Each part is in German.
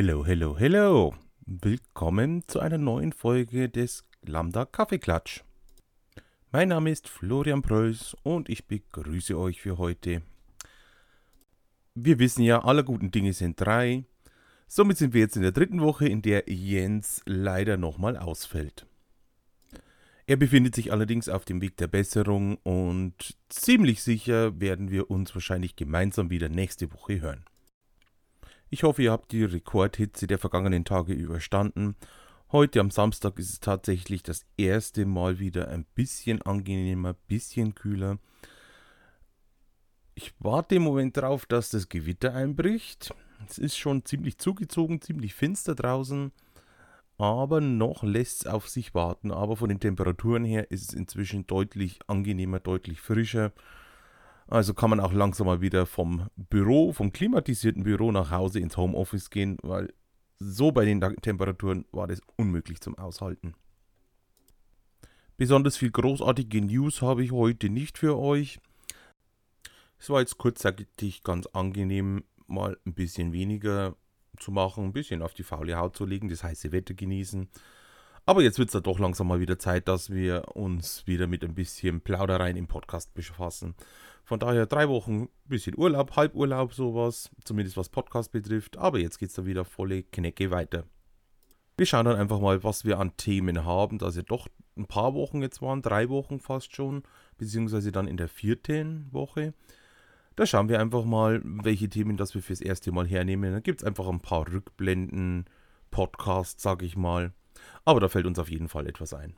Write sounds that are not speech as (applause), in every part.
Hello, hello, hello. Willkommen zu einer neuen Folge des Lambda Kaffeeklatsch. Mein Name ist Florian Preuß und ich begrüße euch für heute. Wir wissen ja, alle guten Dinge sind drei. Somit sind wir jetzt in der dritten Woche, in der Jens leider nochmal ausfällt. Er befindet sich allerdings auf dem Weg der Besserung und ziemlich sicher werden wir uns wahrscheinlich gemeinsam wieder nächste Woche hören. Ich hoffe, ihr habt die Rekordhitze der vergangenen Tage überstanden. Heute am Samstag ist es tatsächlich das erste Mal wieder ein bisschen angenehmer, bisschen kühler. Ich warte im Moment darauf, dass das Gewitter einbricht. Es ist schon ziemlich zugezogen, ziemlich finster draußen, aber noch lässt es auf sich warten. Aber von den Temperaturen her ist es inzwischen deutlich angenehmer, deutlich frischer. Also kann man auch langsam mal wieder vom Büro, vom klimatisierten Büro nach Hause ins Homeoffice gehen, weil so bei den Temperaturen war das unmöglich zum Aushalten. Besonders viel großartige News habe ich heute nicht für euch. Es war jetzt kurzzeitig ganz angenehm, mal ein bisschen weniger zu machen, ein bisschen auf die faule Haut zu legen, das heiße Wetter genießen. Aber jetzt wird es da doch langsam mal wieder Zeit, dass wir uns wieder mit ein bisschen Plaudereien im Podcast befassen. Von daher drei Wochen bisschen Urlaub, Halburlaub, sowas, zumindest was Podcast betrifft. Aber jetzt geht es da wieder volle Knecke weiter. Wir schauen dann einfach mal, was wir an Themen haben, da sie doch ein paar Wochen jetzt waren, drei Wochen fast schon, beziehungsweise dann in der vierten Woche. Da schauen wir einfach mal, welche Themen das wir fürs erste Mal hernehmen. Da gibt es einfach ein paar Rückblenden, Podcasts, sag ich mal. Aber da fällt uns auf jeden Fall etwas ein.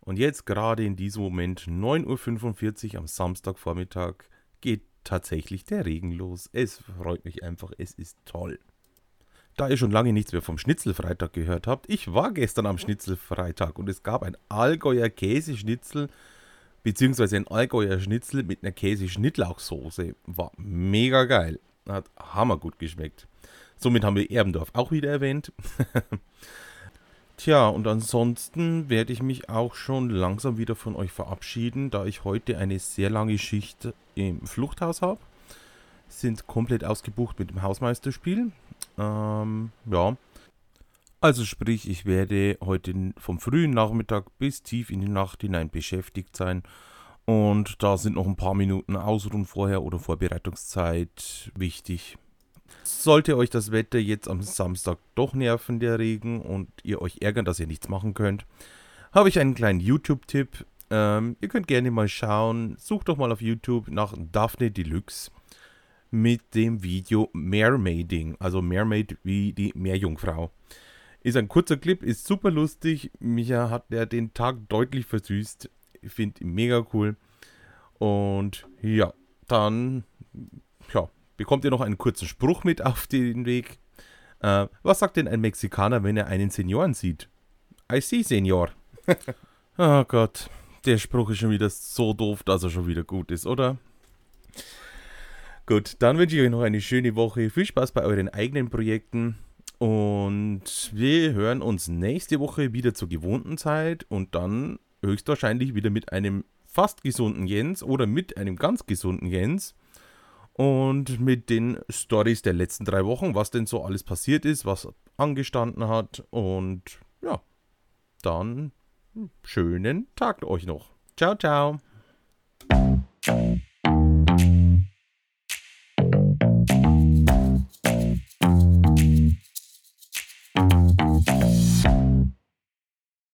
Und jetzt gerade in diesem Moment, 9.45 Uhr am Samstagvormittag, geht tatsächlich der Regen los. Es freut mich einfach, es ist toll. Da ihr schon lange nichts mehr vom Schnitzelfreitag gehört habt, ich war gestern am Schnitzelfreitag und es gab ein Allgäuer Käseschnitzel, beziehungsweise ein Allgäuer Schnitzel mit einer Käseschnittlauchsoße. War mega geil. Hat hammergut geschmeckt. Somit haben wir Erbendorf auch wieder erwähnt. (laughs) Tja, und ansonsten werde ich mich auch schon langsam wieder von euch verabschieden, da ich heute eine sehr lange Schicht im Fluchthaus habe. Sind komplett ausgebucht mit dem Hausmeisterspiel. Ähm, ja. Also sprich, ich werde heute vom frühen Nachmittag bis tief in die Nacht hinein beschäftigt sein. Und da sind noch ein paar Minuten Ausruhen vorher oder Vorbereitungszeit wichtig. Sollte euch das Wetter jetzt am Samstag doch nerven, der Regen, und ihr euch ärgern, dass ihr nichts machen könnt, habe ich einen kleinen YouTube-Tipp. Ähm, ihr könnt gerne mal schauen. Sucht doch mal auf YouTube nach Daphne Deluxe mit dem Video Mermaiding, also Mermaid wie die Meerjungfrau. Ist ein kurzer Clip, ist super lustig. Micha hat der den Tag deutlich versüßt. Ich finde ihn mega cool. Und ja, dann ja, bekommt ihr noch einen kurzen Spruch mit auf den Weg. Äh, was sagt denn ein Mexikaner, wenn er einen Senioren sieht? I see, Senior. (laughs) oh Gott, der Spruch ist schon wieder so doof, dass er schon wieder gut ist, oder? Gut, dann wünsche ich euch noch eine schöne Woche. Viel Spaß bei euren eigenen Projekten. Und wir hören uns nächste Woche wieder zur gewohnten Zeit und dann höchstwahrscheinlich wieder mit einem fast gesunden Jens oder mit einem ganz gesunden Jens und mit den Stories der letzten drei Wochen, was denn so alles passiert ist, was angestanden hat und ja, dann schönen Tag euch noch. Ciao, ciao.